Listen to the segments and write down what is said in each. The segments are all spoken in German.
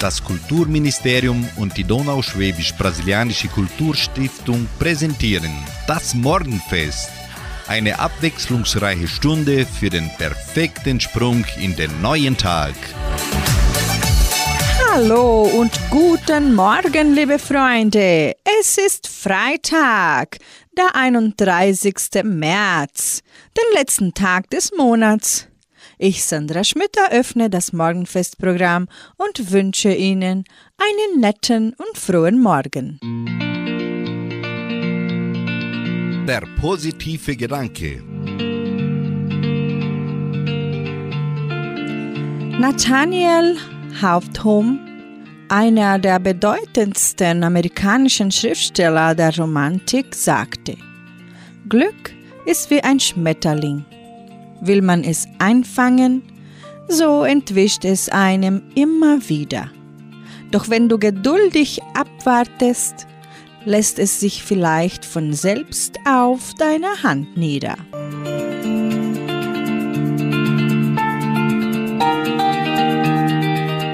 Das Kulturministerium und die Donauschwäbisch-Brasilianische Kulturstiftung präsentieren das Morgenfest. Eine abwechslungsreiche Stunde für den perfekten Sprung in den neuen Tag. Hallo und guten Morgen, liebe Freunde. Es ist Freitag, der 31. März, den letzten Tag des Monats. Ich, Sandra Schmidt, eröffne das Morgenfestprogramm und wünsche Ihnen einen netten und frohen Morgen. Der positive Gedanke. Nathaniel Hawthorne, einer der bedeutendsten amerikanischen Schriftsteller der Romantik, sagte, Glück ist wie ein Schmetterling. Will man es einfangen, so entwischt es einem immer wieder. Doch wenn du geduldig abwartest, lässt es sich vielleicht von selbst auf deiner Hand nieder.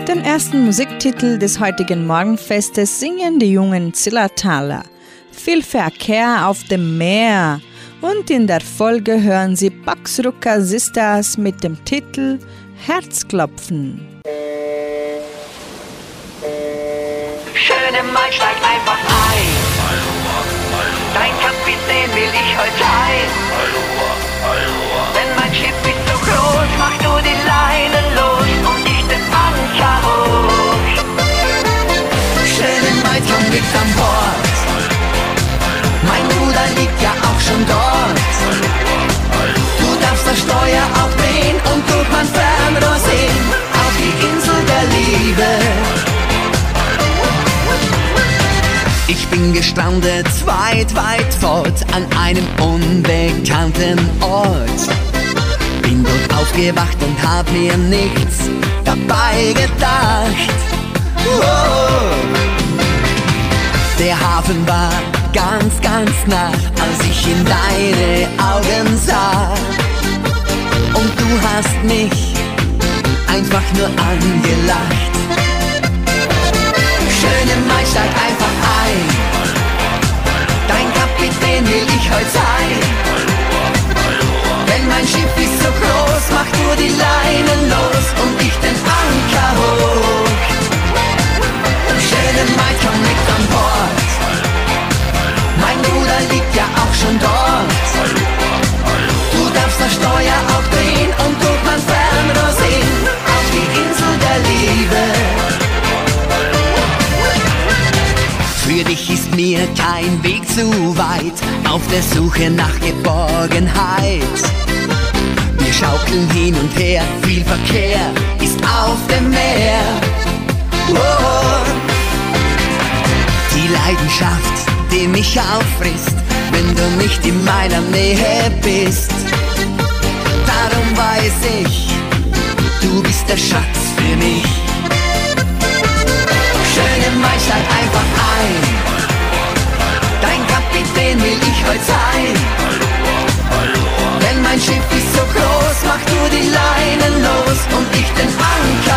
Den ersten Musiktitel des heutigen Morgenfestes singen die jungen Zillertaler. Viel Verkehr auf dem Meer und in der Folge hören Sie Baxrucker Sisters mit dem Titel Herzklopfen. Schöne Mann, steig einfach ein. Dein Kapitän will ich heute sein. Wenn mein Schiff ist zu groß, mach du die Leine Gestrandet weit, weit fort an einem unbekannten Ort. Bin dort aufgewacht und hab mir nichts dabei gedacht. Oh. Der Hafen war ganz, ganz nah, als ich in deine Augen sah. Und du hast mich einfach nur angelacht. Schöne Mai, steig einfach ein. Kapitän will ich heute sein. Wenn mein Schiff ist so groß, mach du die Leinen los und ich den Anker hoch. Schöne Mai, komm mit an Bord. Mein Bruder liegt ja auch schon dort. Du darfst das Steuer auch drehen und durch mein Fernrohr sehen auf die Insel der Liebe. Mir kein Weg zu weit auf der Suche nach Geborgenheit. Wir schaukeln hin und her, viel Verkehr ist auf dem Meer. Oh. Die Leidenschaft, die mich auffrisst, wenn du nicht in meiner Nähe bist. Darum weiß ich, du bist der Schatz für mich. Schöne Mai, steig einfach ein. Kapitän will ich heute sein. Wenn mein Schiff ist so groß, mach du die Leinen los und ich den Anker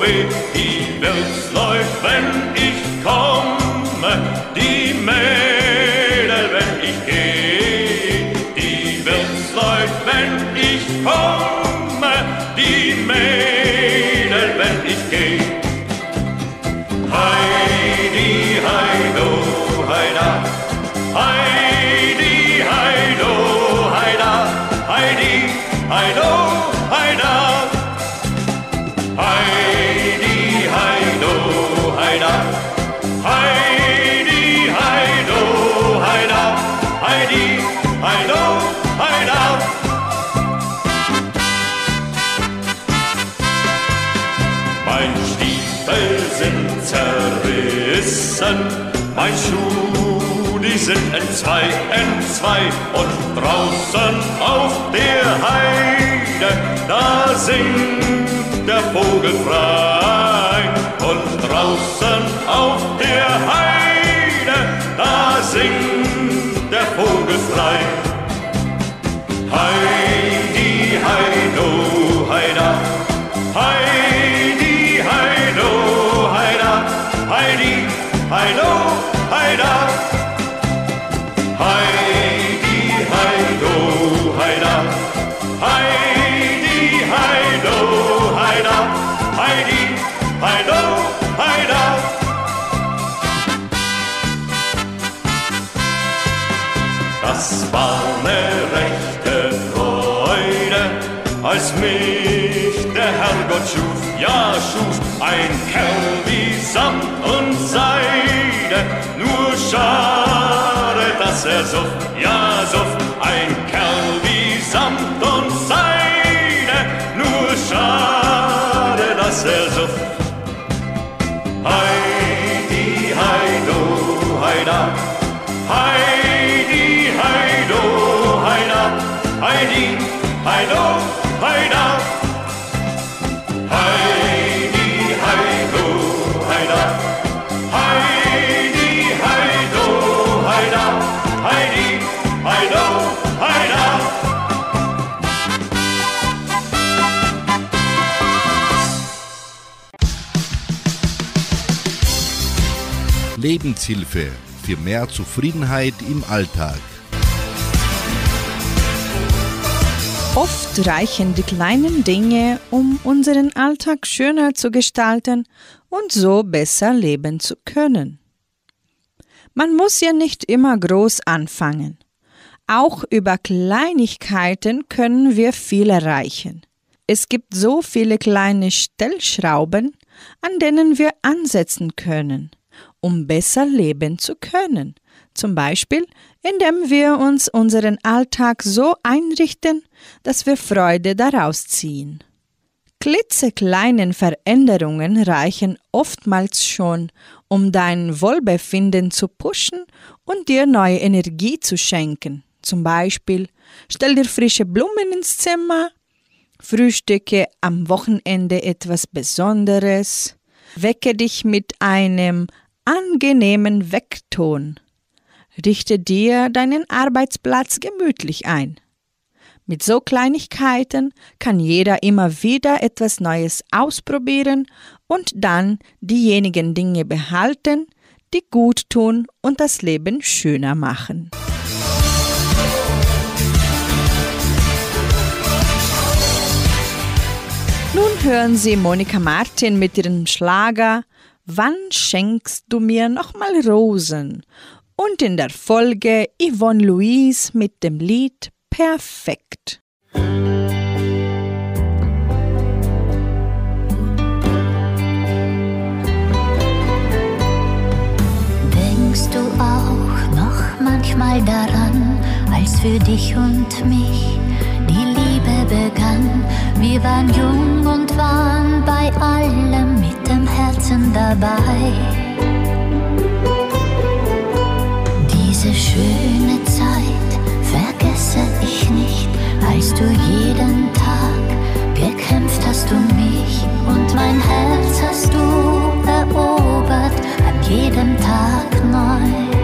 weh, die wird's läuft, wenn ich komme, die Mädel, wenn ich geh, die wird's läuft, wenn ich komme, die Mädel, wenn ich geh. Zerrissen, mein Schuh, die sind entzwei, entzwei und draußen auf der Heide, da singt der Vogel frei und draußen auf der Heide, da singt der Vogel frei. Heidi, Heido, Heida. Als mich der Herrgott schuf, ja schuf ein Kerl wie Samt und Seide. Nur schade, dass er suff, ja suff, ein Kerl wie Samt und Seide. Nur schade, dass er suff. Heidi, Heido, Heida, Heidi, Heido, Heida, Heidi, Heido, Heida. Heidi, Heido, Heida, Heidi, Heido, Heida, Heidi, Heido, Heida. Lebenshilfe für mehr Zufriedenheit im Alltag. Oft reichen die kleinen Dinge, um unseren Alltag schöner zu gestalten und so besser leben zu können. Man muss ja nicht immer groß anfangen. Auch über Kleinigkeiten können wir viel erreichen. Es gibt so viele kleine Stellschrauben, an denen wir ansetzen können, um besser leben zu können. Zum Beispiel, indem wir uns unseren Alltag so einrichten, dass wir Freude daraus ziehen. Klitzekleinen Veränderungen reichen oftmals schon, um dein Wohlbefinden zu pushen und dir neue Energie zu schenken. Zum Beispiel, stell dir frische Blumen ins Zimmer, frühstücke am Wochenende etwas Besonderes, wecke dich mit einem angenehmen Weckton, richte dir deinen Arbeitsplatz gemütlich ein. Mit so Kleinigkeiten kann jeder immer wieder etwas Neues ausprobieren und dann diejenigen Dinge behalten, die gut tun und das Leben schöner machen. Nun hören Sie Monika Martin mit ihrem Schlager Wann schenkst du mir nochmal Rosen? Und in der Folge Yvonne Louise mit dem Lied Perfekt. Denkst du auch noch manchmal daran, als für dich und mich die Liebe begann? Wir waren jung und waren bei allem mit dem Herzen dabei. Als du jeden Tag gekämpft hast um mich und mein Herz hast du erobert an jedem Tag neu.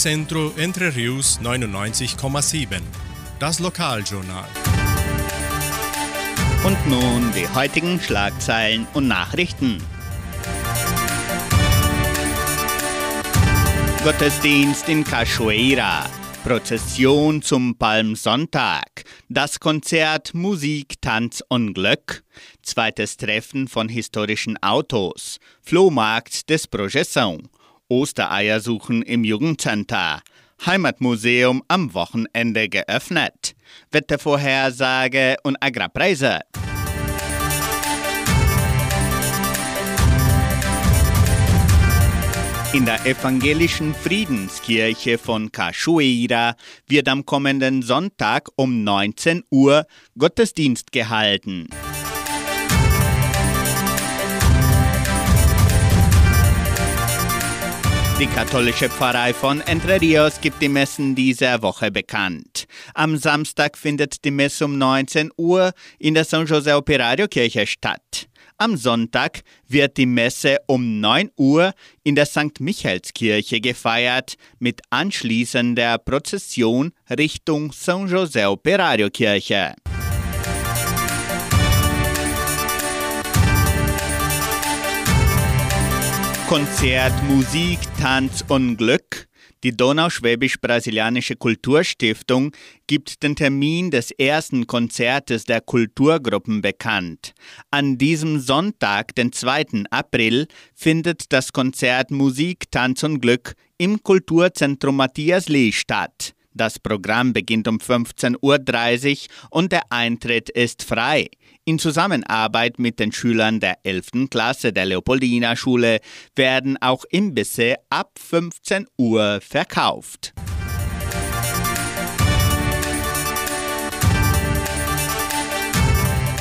Centro Entre Rius 99,7. Das Lokaljournal. Und nun die heutigen Schlagzeilen und Nachrichten. Gottesdienst in Cachoeira. Prozession zum Palmsonntag. Das Konzert Musik, Tanz und Glück. Zweites Treffen von historischen Autos. Flohmarkt des Projeção. Ostereier suchen im Jugendcenter. Heimatmuseum am Wochenende geöffnet. Wettervorhersage und Agrarpreise. In der evangelischen Friedenskirche von Cachoeira wird am kommenden Sonntag um 19 Uhr Gottesdienst gehalten. Die katholische Pfarrei von Entre Rios gibt die Messen dieser Woche bekannt. Am Samstag findet die Messe um 19 Uhr in der San José Operario Kirche statt. Am Sonntag wird die Messe um 9 Uhr in der St. Michaelskirche gefeiert mit anschließender Prozession Richtung São José Operario Kirche. Konzert, Musik, Tanz und Glück. Die Donauschwäbisch-Brasilianische Kulturstiftung gibt den Termin des ersten Konzertes der Kulturgruppen bekannt. An diesem Sonntag, den 2. April, findet das Konzert Musik, Tanz und Glück im Kulturzentrum Matthias Lee statt. Das Programm beginnt um 15.30 Uhr und der Eintritt ist frei. In Zusammenarbeit mit den Schülern der 11. Klasse der Leopoldina Schule werden auch Imbisse ab 15 Uhr verkauft.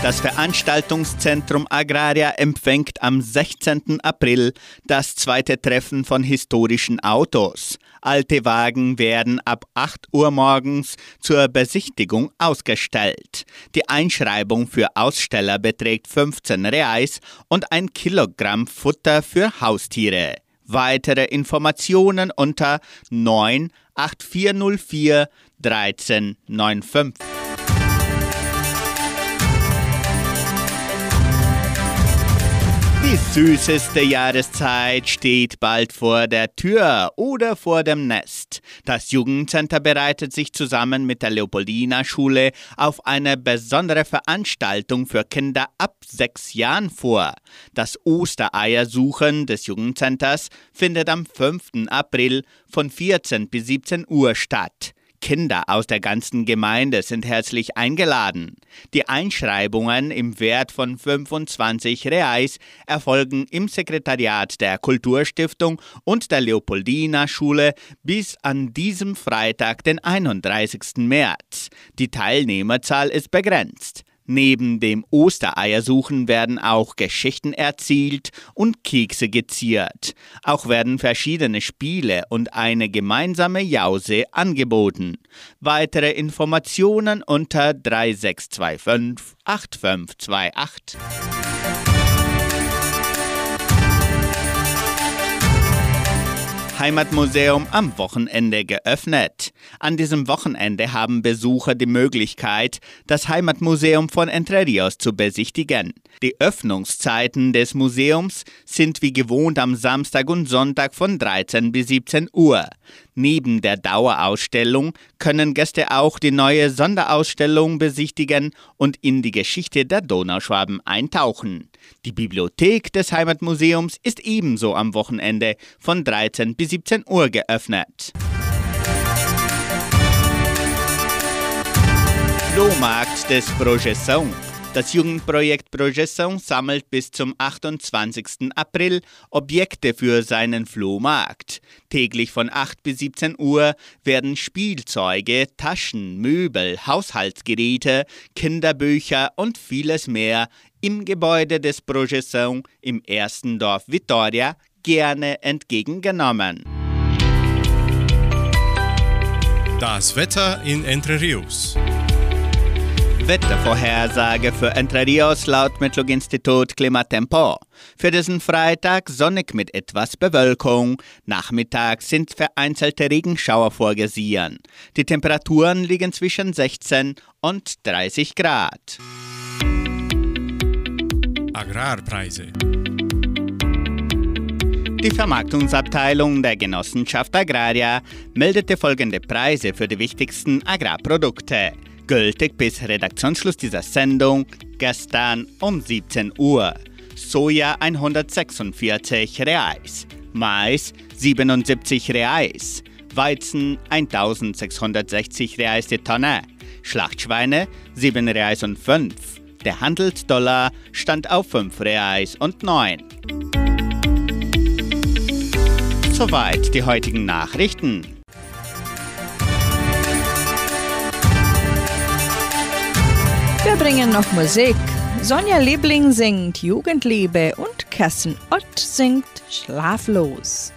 Das Veranstaltungszentrum Agraria empfängt am 16. April das zweite Treffen von historischen Autos. Alte Wagen werden ab 8 Uhr morgens zur Besichtigung ausgestellt. Die Einschreibung für Aussteller beträgt 15 Reais und ein Kilogramm Futter für Haustiere. Weitere Informationen unter 98404 1395. Die süßeste Jahreszeit steht bald vor der Tür oder vor dem Nest. Das Jugendcenter bereitet sich zusammen mit der Leopoldina Schule auf eine besondere Veranstaltung für Kinder ab sechs Jahren vor. Das Ostereiersuchen des Jugendcenters findet am 5. April von 14 bis 17 Uhr statt. Kinder aus der ganzen Gemeinde sind herzlich eingeladen. Die Einschreibungen im Wert von 25 Reais erfolgen im Sekretariat der Kulturstiftung und der Leopoldina Schule bis an diesem Freitag, den 31. März. Die Teilnehmerzahl ist begrenzt. Neben dem Ostereiersuchen werden auch Geschichten erzählt und Kekse geziert. Auch werden verschiedene Spiele und eine gemeinsame Jause angeboten. Weitere Informationen unter 3625 8528. Heimatmuseum am Wochenende geöffnet. An diesem Wochenende haben Besucher die Möglichkeit, das Heimatmuseum von Entre Rios zu besichtigen. Die Öffnungszeiten des Museums sind wie gewohnt am Samstag und Sonntag von 13 bis 17 Uhr. Neben der Dauerausstellung können Gäste auch die neue Sonderausstellung besichtigen und in die Geschichte der Donauschwaben eintauchen. Die Bibliothek des Heimatmuseums ist ebenso am Wochenende von 13 bis 17 Uhr geöffnet. Flohmarkt des Projeção. Das Jugendprojekt Projeção sammelt bis zum 28. April Objekte für seinen Flohmarkt. Täglich von 8 bis 17 Uhr werden Spielzeuge, Taschen, Möbel, Haushaltsgeräte, Kinderbücher und vieles mehr im Gebäude des Projeção im ersten Dorf Vitoria gerne entgegengenommen. Das Wetter in Entre Rios. Wettervorhersage für Entre Rios laut Metlog-Institut Klimatempo. Für diesen Freitag sonnig mit etwas Bewölkung. Nachmittags sind vereinzelte Regenschauer vorgesehen. Die Temperaturen liegen zwischen 16 und 30 Grad. Agrarpreise. Die Vermarktungsabteilung der Genossenschaft Agraria meldete folgende Preise für die wichtigsten Agrarprodukte. Gültig bis Redaktionsschluss dieser Sendung gestern um 17 Uhr. Soja 146 Reais, Mais 77 Reais, Weizen 1660 Reais die Tonne, Schlachtschweine 7 Reais und 5. Der Handelsdollar stand auf 5 Reais und 9. Soweit die heutigen Nachrichten. Wir bringen noch Musik. Sonja Liebling singt Jugendliebe und Kerstin Ott singt Schlaflos.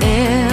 Er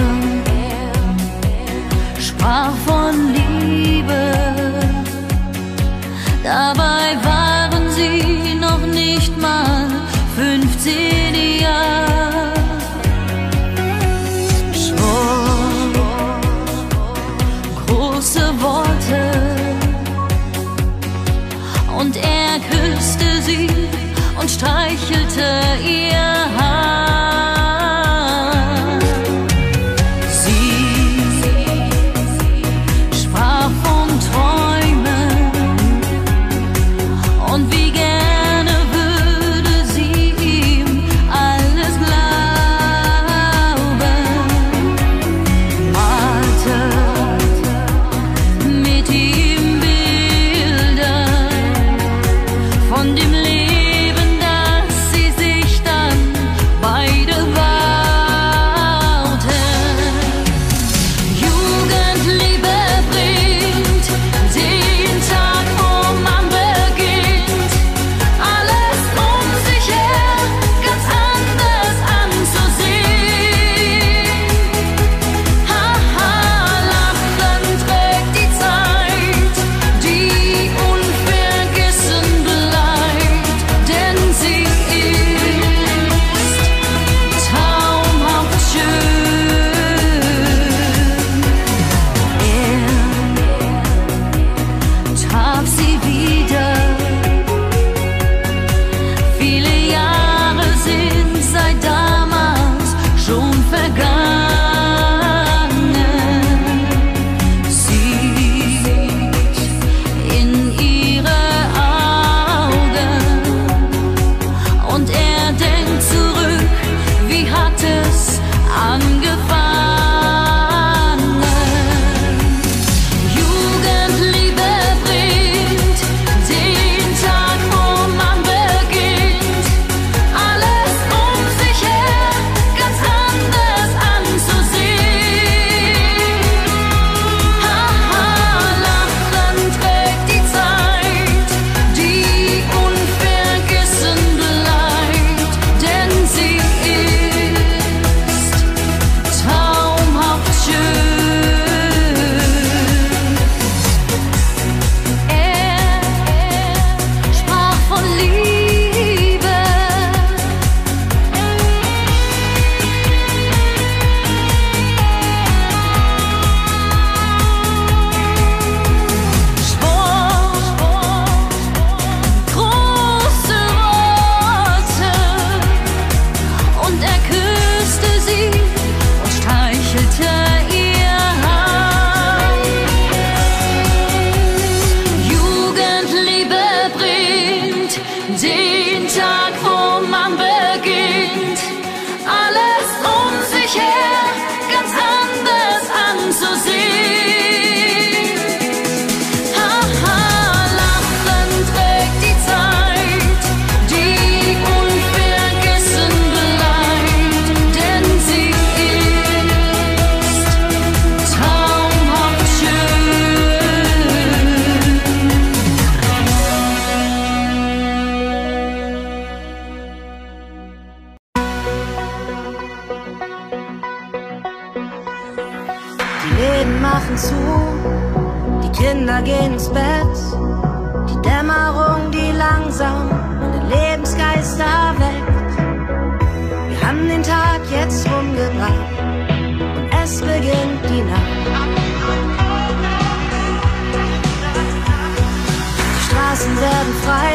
werden frei,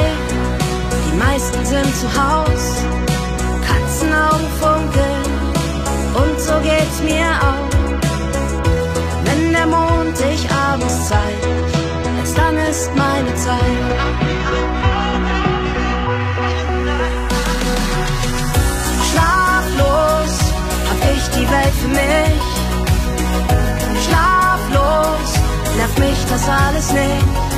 die meisten sind zu Haus. Katzenaugen funkeln und so geht's mir auch. Wenn der Mond sich abends zeigt, erst dann ist meine Zeit. Schlaflos hab ich die Welt für mich. Schlaflos nervt mich das alles nicht.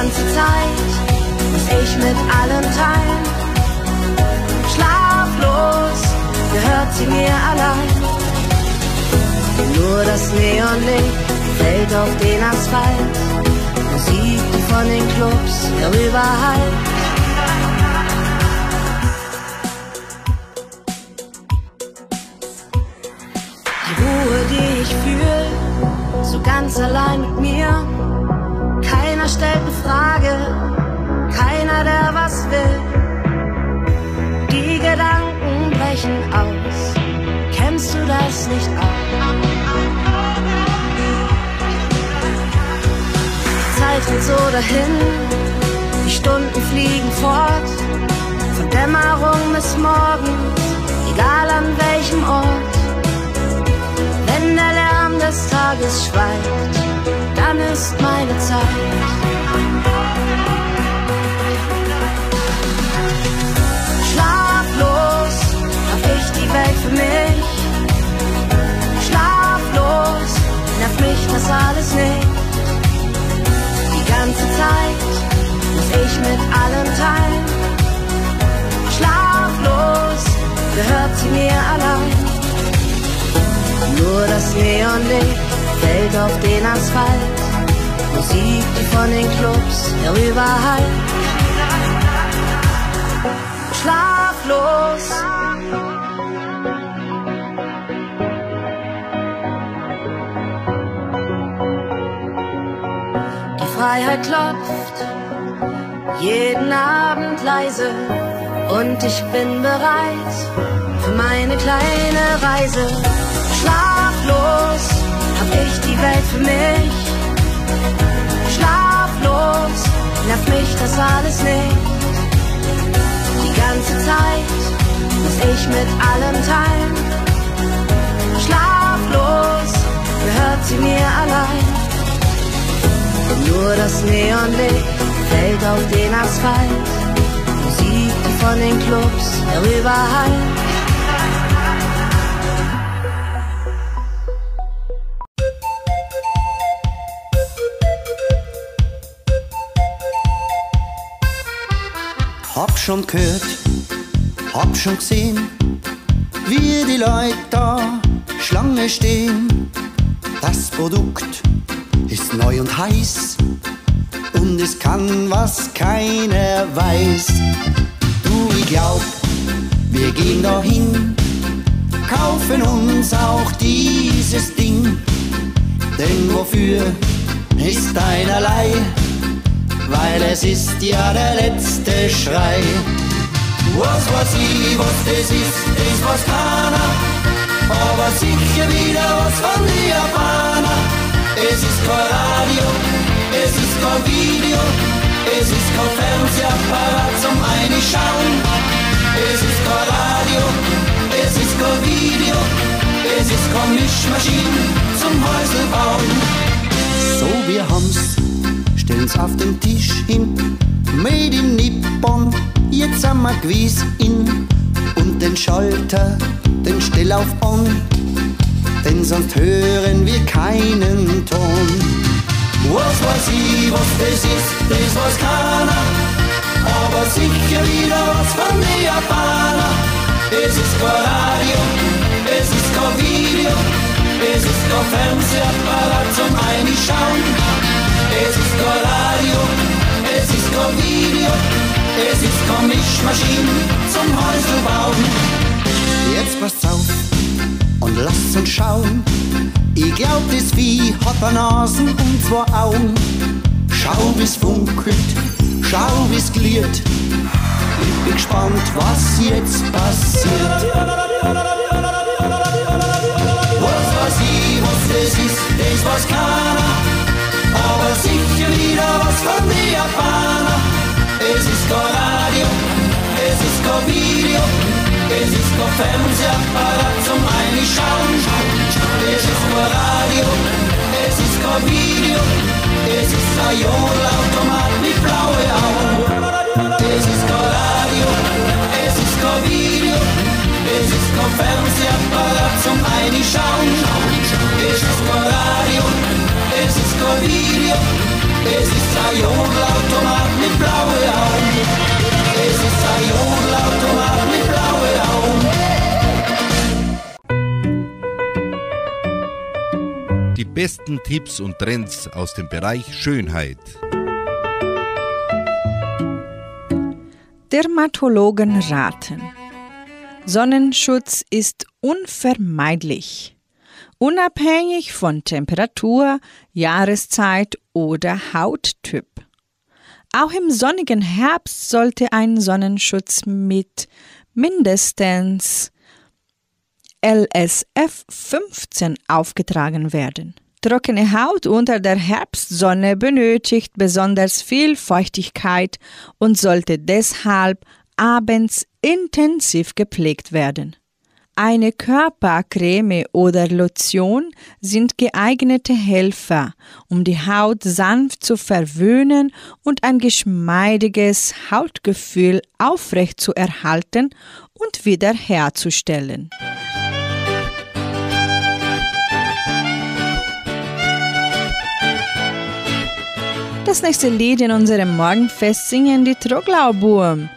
Ganze Zeit muss ich mit allem teilen. Schlaflos gehört sie mir allein. Nur das Neonlicht fällt auf den Asphalt. Musik, die von den Clubs herüberhallt. Die Ruhe, die ich fühle, so ganz allein mit mir. Stellt Frage, keiner, der was will. Die Gedanken brechen aus. Kennst du das nicht auch? Zeit rennt so dahin, die Stunden fliegen fort. Von Dämmerung bis morgens, egal an welchem Ort. Wenn der Lärm des Tages schweigt, dann ist meine Zeit. Schlaflos hab ich die Welt für mich. Schlaflos nervt mich das alles nicht. Die ganze Zeit muss ich mit allem teilen. Schlaflos gehört sie mir allein. Nur das Neonlicht fällt auf den Asphalt. Musik, die von den Clubs herüberhallt. Schlaflos. Die Freiheit klopft jeden Abend leise und ich bin bereit für meine kleine Reise. Schlaflos hab ich die Welt für mich. Schlaflos nervt mich das alles nicht. Die ganze Zeit muss ich mit allem teilen. Schlaflos gehört sie mir allein. Nur das Neonlicht fällt auf den Asphalt. Musik, die von den Clubs herüberhallt. Schon gehört, hab schon gesehen, wie die Leute da Schlange stehen. Das Produkt ist neu und heiß und es kann, was keiner weiß. Du, ich glaub, wir gehen dahin, kaufen uns auch dieses Ding. Denn wofür ist einerlei? Weil es ist ja der letzte Schrei. Was weiß ich, was das ist, das weiß keiner, aber sicher wieder was von den Japaner. Es ist kein Radio, es ist kein Video, es ist kein Fernsehapparat zum Einschauen. Es ist kein Radio, es ist kein Video, es ist keine Mischmaschine zum Häusl bauen. So, wir haben's stellen's auf den Tisch hin. Made in Nippon, jetzt sind wir gewiss in. Und den Schalter, den stell auf on, denn sonst hören wir keinen Ton. Was weiß ich, was das ist, das weiß keiner, aber sicher wieder was von den Japaner. Es ist kein Radio, es ist kein Video, es ist kein Fernsehapparat zum Einschauen es ist kein Radio, es ist kein Video, es ist Esisco Mischmaschinen zum Häuselbauen. Jetzt passt auf und lasst uns schauen. Ich glaub, das Vieh hat Nasen und zwei Augen. Schau, wie's funkelt, schau, wie's gliert. Ich bin gespannt, was jetzt passiert. Was weiß ich, was das ist, das was kann aber sicher wieder was von den Japaner. Es ist kein Radio, es ist kein Video, es ist kein Fernsehapparat zum Einschauen. Es ist kein Radio, es ist kein Video, es ist ein Jodelautomat mit blaue Augen. Es ist kein Radio, es ist kein Video, es ist kein Fernsehapparat zum Einschauen. Es ist kein Radio. Kondirio. Es ist ein Jodelautomat mit blauen Augen. Es ist ein mit blauen Augen. Die besten Tipps und Trends aus dem Bereich Schönheit. Dermatologen raten. Sonnenschutz ist unvermeidlich unabhängig von Temperatur, Jahreszeit oder Hauttyp. Auch im sonnigen Herbst sollte ein Sonnenschutz mit mindestens LSF 15 aufgetragen werden. Trockene Haut unter der Herbstsonne benötigt besonders viel Feuchtigkeit und sollte deshalb abends intensiv gepflegt werden. Eine Körpercreme oder Lotion sind geeignete Helfer, um die Haut sanft zu verwöhnen und ein geschmeidiges Hautgefühl aufrecht zu erhalten und wiederherzustellen. Das nächste Lied in unserem Morgenfest singen die Troglauburm.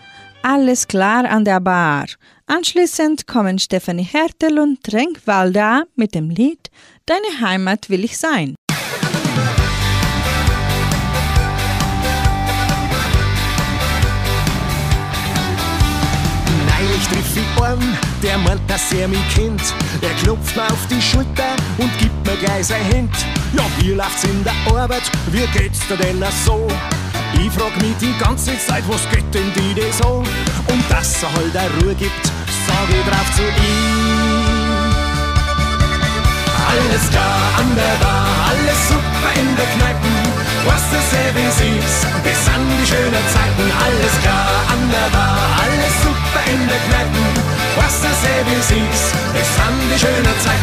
Alles klar an der Bar. Anschließend kommen Stefanie Hertel und Renk Walda mit dem Lied Deine Heimat will ich sein. Neulich triff ich einen, der meint, dass er mich kennt. Er klopft mir auf die Schulter und gibt mir gleich sein Hemd. Ja, wir läuft's in der Arbeit, wie geht's dir denn so? Ich frag mich die ganze Zeit, was geht denn die denn so? Und dass er halt eine Ruhe gibt, sag ich drauf zu ihm. Alles klar an der Bar, alles super in der Kneipe. Was das wie siehst, bis an die schönen Zeiten. Alles klar an der Bar, alles super in der Kneipe. Was das wie siehst, bis an die schönen Zeiten.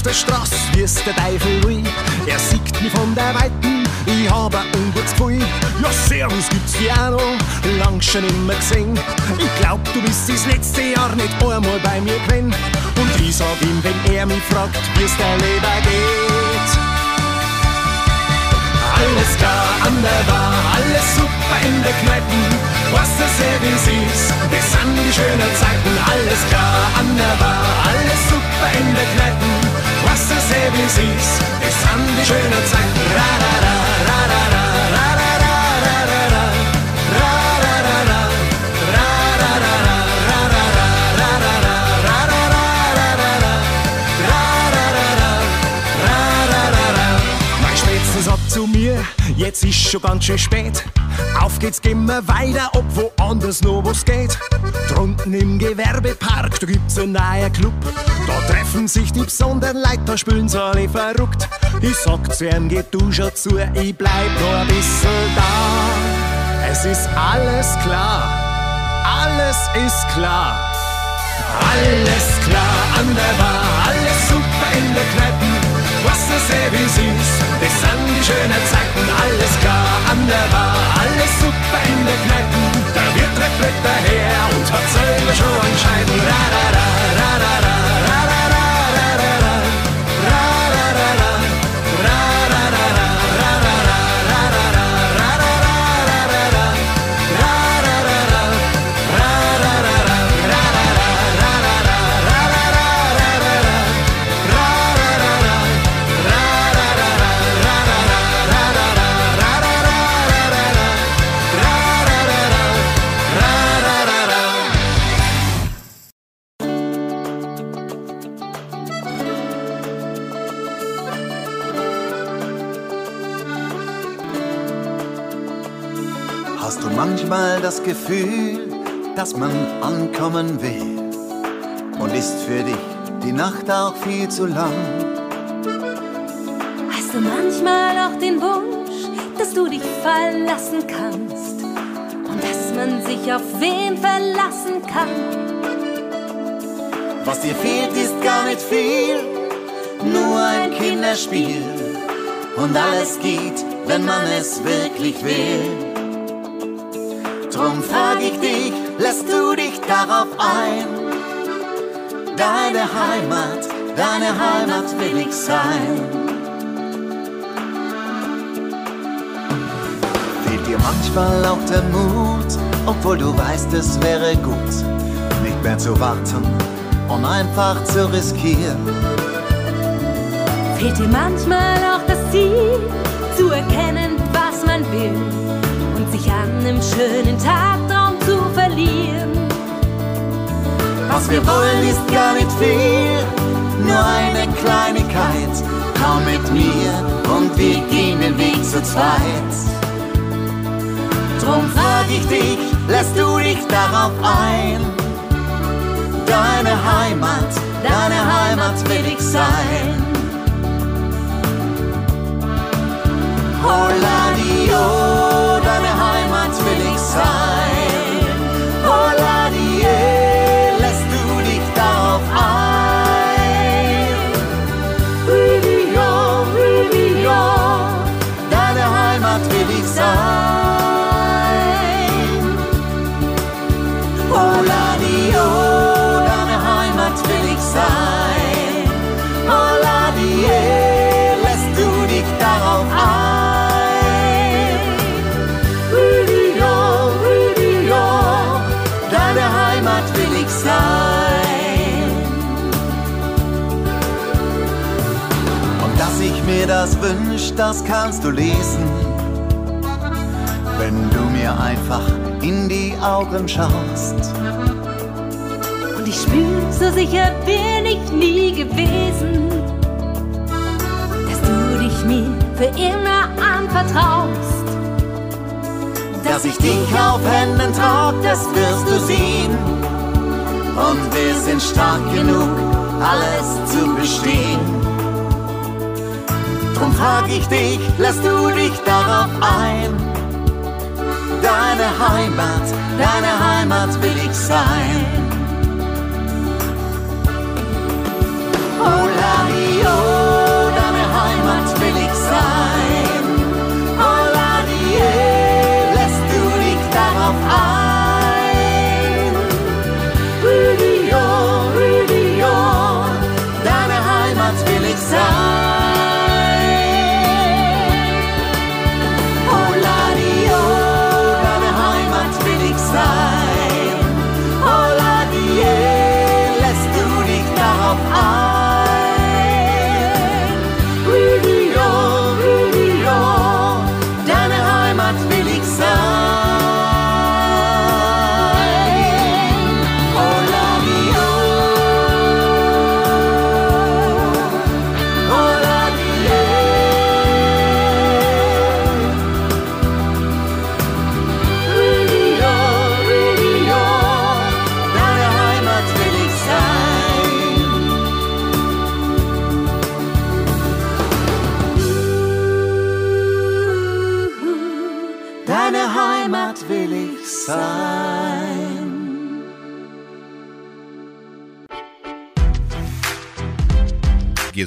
auf der Straße, wie's der Teufel will. Er sieht mich von der Weiten, ich hab ein ungutes Gefühl. Ja, Servus gibt's die auch noch, lang schon immer gesehen. Ich glaub, du bist das letzte Jahr nicht einmal bei mir gewesen. Und ich sag ihm, wenn er mich fragt, wie es der Leben geht. Alles klar an der Bar, alles super in der Kneipe. Was das hier wie's ist, das sind die schönen Zeiten. Alles klar an der Bar, alles super in der Kneipe was das Leben ist. Es sind die schöne Zeit. Ra, ra, ra, ra, ra, ra, jetzt ist schon ganz schön spät. Auf geht's, gehen wir weiter, ob woanders noch was geht. Drunten im Gewerbepark, da gibt's einen neuen Club. Da treffen sich die besonderen Leute, da spülen sie alle verrückt. Ich sag zu ihm, geh du schon zu, ich bleib noch ein bisschen da. Es ist alles klar, alles ist klar. Alles klar an der Bar, alles super in der Kneipe was du sehr wie süß. Das sind die schönen Zeiten, alles klar an der Bar, alles super in der Kneipe. Da wird der Flöter her und hat selber schon entscheiden. Scheiden. Ra, ra, ra, ra, ra, ra. Das Gefühl, dass man ankommen will? Und ist für dich die Nacht auch viel zu lang? Hast du manchmal auch den Wunsch, dass du dich fallen lassen kannst und dass man sich auf wen verlassen kann? Was dir fehlt, ist gar nicht viel, nur ein Kinderspiel. Und alles geht, wenn man es wirklich will. Drum frag ich dich, lässt du dich darauf ein? Deine Heimat, deine Heimat will ich sein. Fehlt dir manchmal auch der Mut, obwohl du weißt, es wäre gut, nicht mehr zu warten und einfach zu riskieren. Fehlt dir manchmal auch das Ziel, zu erkennen, was man will sich an einem schönen Tagtraum zu verlieren? Was wir wollen ist gar nicht viel, nur eine Kleinigkeit. Komm mit mir und wir gehen den Weg zu zweit. Drum frag ich dich, lässt du dich darauf ein? Deine Heimat, deine Heimat will ich sein. Hola, deine das kannst du lesen, wenn du mir einfach in die Augen schaust. Und ich spür, so sicher bin ich nie gewesen, dass du dich mir für immer anvertraust. Dass ich dich auf Händen trag, das wirst du sehen. Und wir sind stark genug, alles zu bestehen. Frag ich dich, lässt du dich darauf ein? Deine Heimat, deine Heimat will ich sein. Hola, deine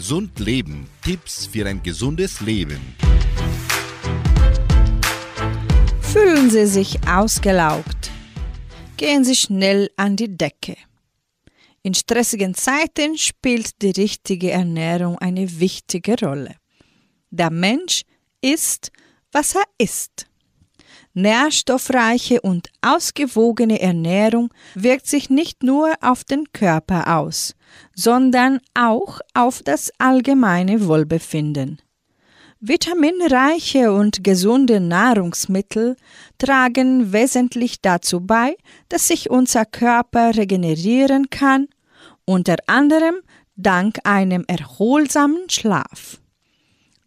Gesund leben. Tipps für ein gesundes Leben. Fühlen Sie sich ausgelaugt. Gehen Sie schnell an die Decke. In stressigen Zeiten spielt die richtige Ernährung eine wichtige Rolle. Der Mensch isst, was er isst. Nährstoffreiche und ausgewogene Ernährung wirkt sich nicht nur auf den Körper aus, sondern auch auf das allgemeine Wohlbefinden. Vitaminreiche und gesunde Nahrungsmittel tragen wesentlich dazu bei, dass sich unser Körper regenerieren kann, unter anderem dank einem erholsamen Schlaf.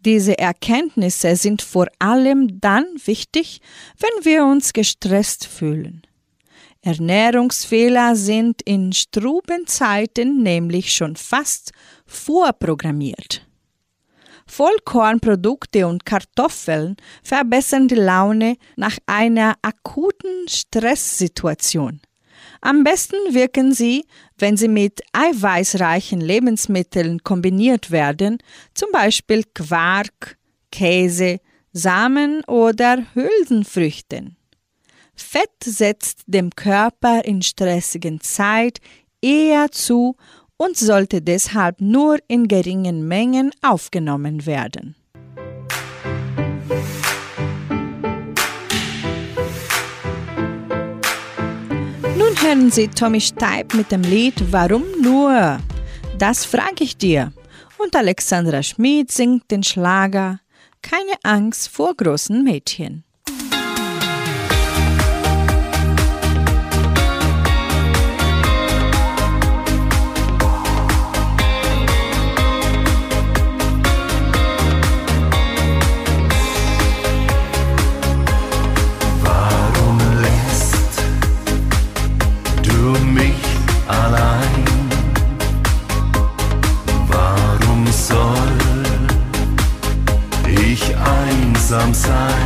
Diese Erkenntnisse sind vor allem dann wichtig, wenn wir uns gestresst fühlen. Ernährungsfehler sind in Strubenzeiten nämlich schon fast vorprogrammiert. Vollkornprodukte und Kartoffeln verbessern die Laune nach einer akuten Stresssituation. Am besten wirken sie, wenn sie mit eiweißreichen Lebensmitteln kombiniert werden, zum Beispiel Quark, Käse, Samen oder Hülsenfrüchten. Fett setzt dem Körper in stressigen Zeit eher zu und sollte deshalb nur in geringen Mengen aufgenommen werden. Nun hören Sie Tommy Steib mit dem Lied Warum nur? Das frage ich dir. Und Alexandra Schmid singt den Schlager Keine Angst vor großen Mädchen. Einsam sein?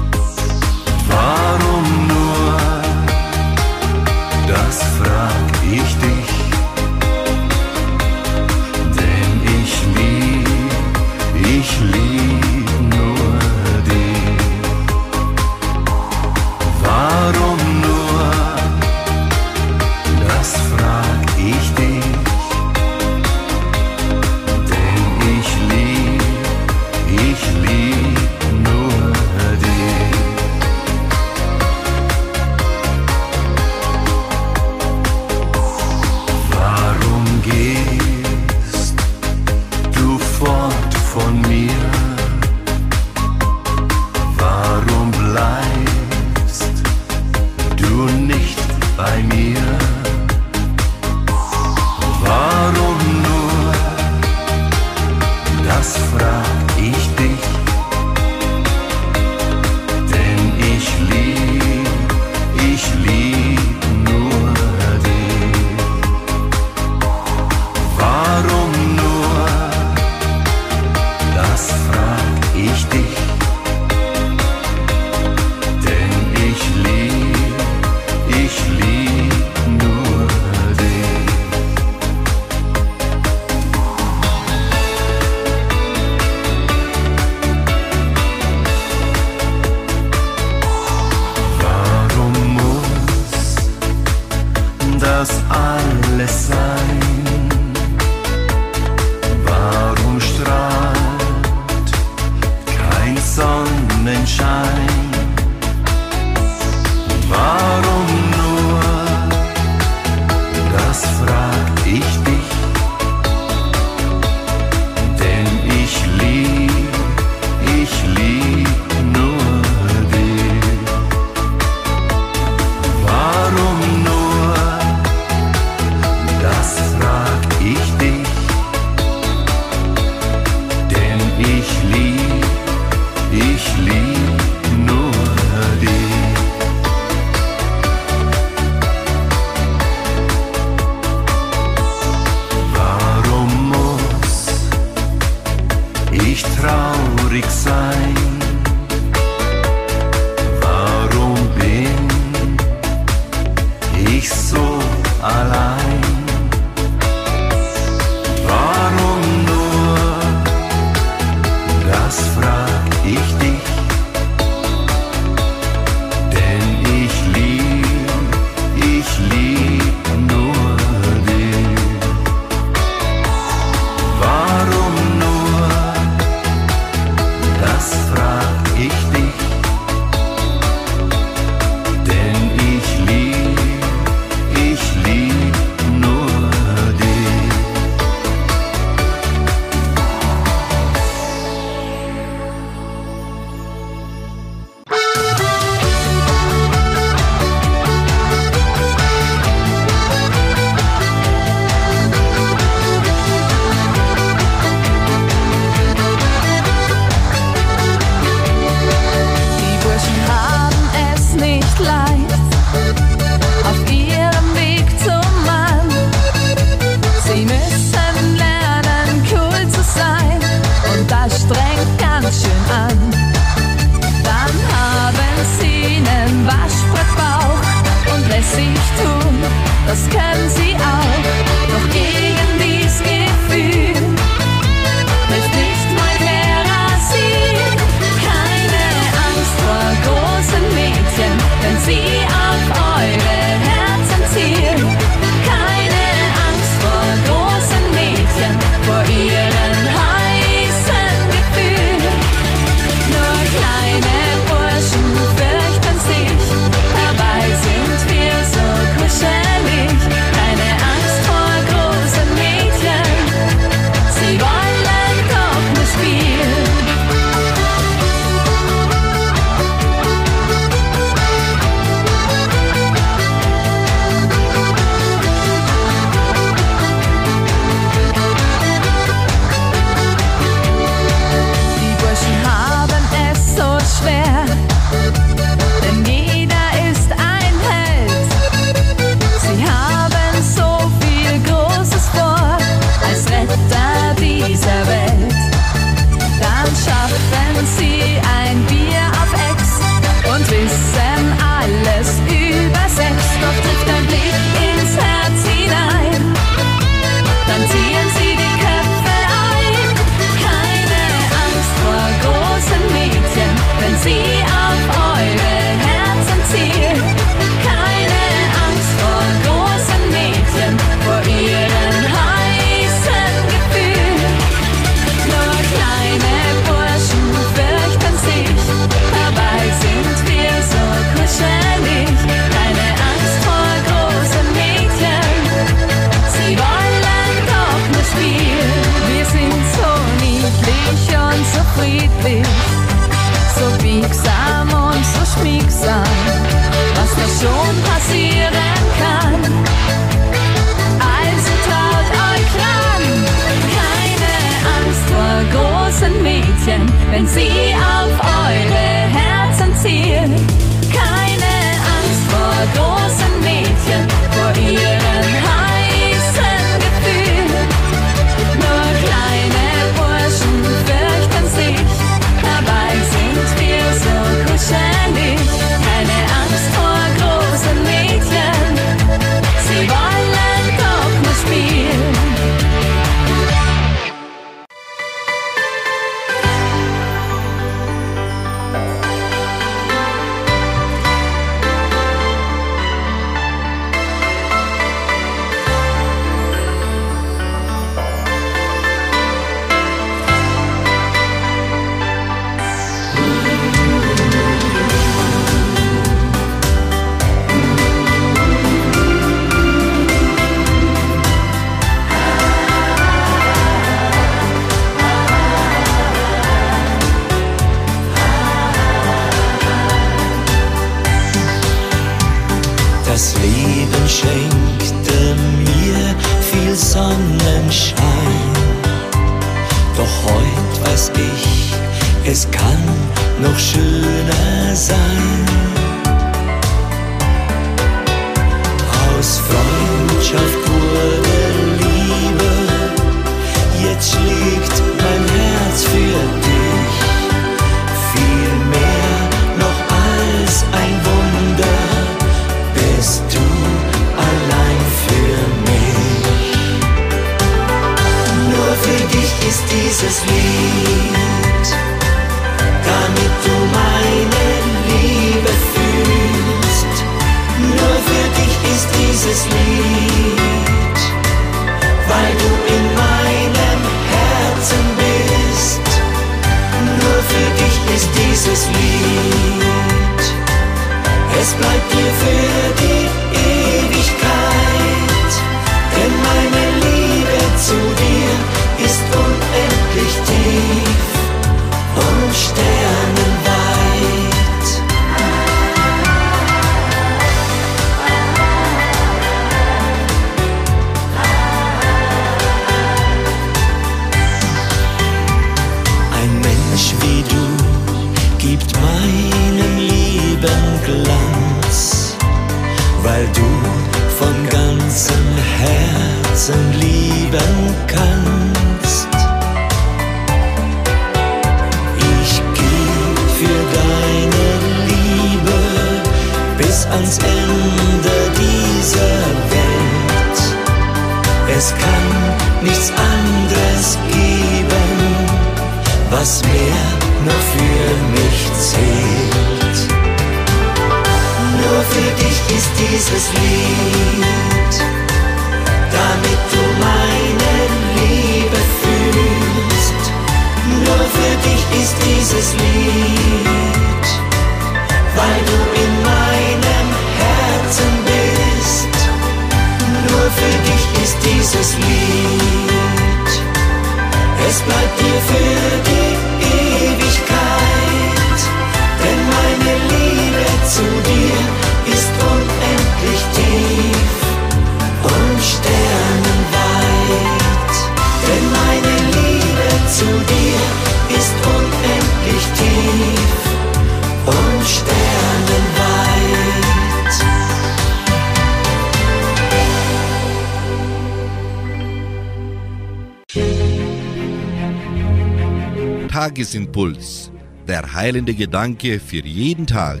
Tagesimpuls. Der heilende Gedanke für jeden Tag.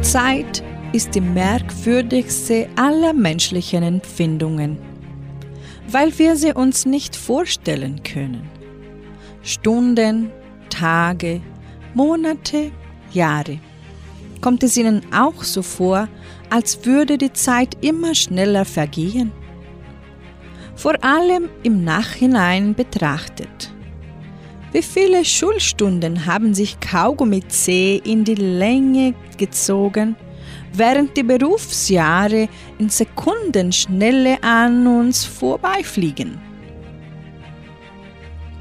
Zeit ist die merkwürdigste aller menschlichen Empfindungen, weil wir sie uns nicht vorstellen können. Stunden, Tage, Monate, Jahre. Kommt es Ihnen auch so vor, als würde die Zeit immer schneller vergehen? Vor allem im Nachhinein betrachtet. Wie viele Schulstunden haben sich Kaugummi C in die Länge gezogen, während die Berufsjahre in Sekundenschnelle an uns vorbeifliegen?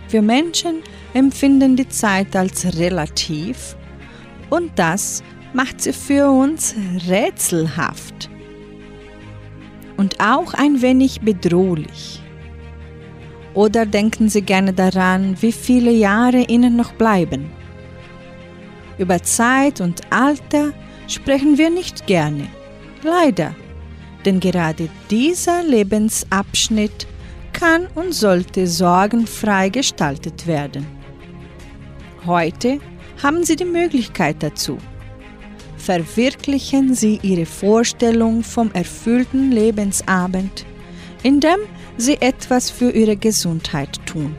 Wir Menschen empfinden die Zeit als relativ und das macht sie für uns rätselhaft und auch ein wenig bedrohlich. Oder denken Sie gerne daran, wie viele Jahre Ihnen noch bleiben? Über Zeit und Alter sprechen wir nicht gerne, leider, denn gerade dieser Lebensabschnitt kann und sollte sorgenfrei gestaltet werden. Heute haben Sie die Möglichkeit dazu. Verwirklichen Sie Ihre Vorstellung vom erfüllten Lebensabend, indem Sie etwas für Ihre Gesundheit tun.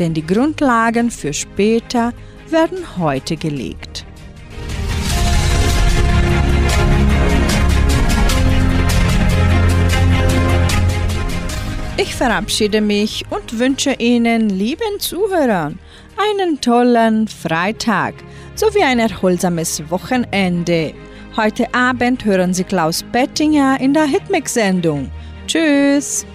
Denn die Grundlagen für später werden heute gelegt. Ich verabschiede mich und wünsche Ihnen, lieben Zuhörern, einen tollen Freitag sowie ein erholsames Wochenende. Heute Abend hören Sie Klaus Bettinger in der Hitmix-Sendung. Tschüss!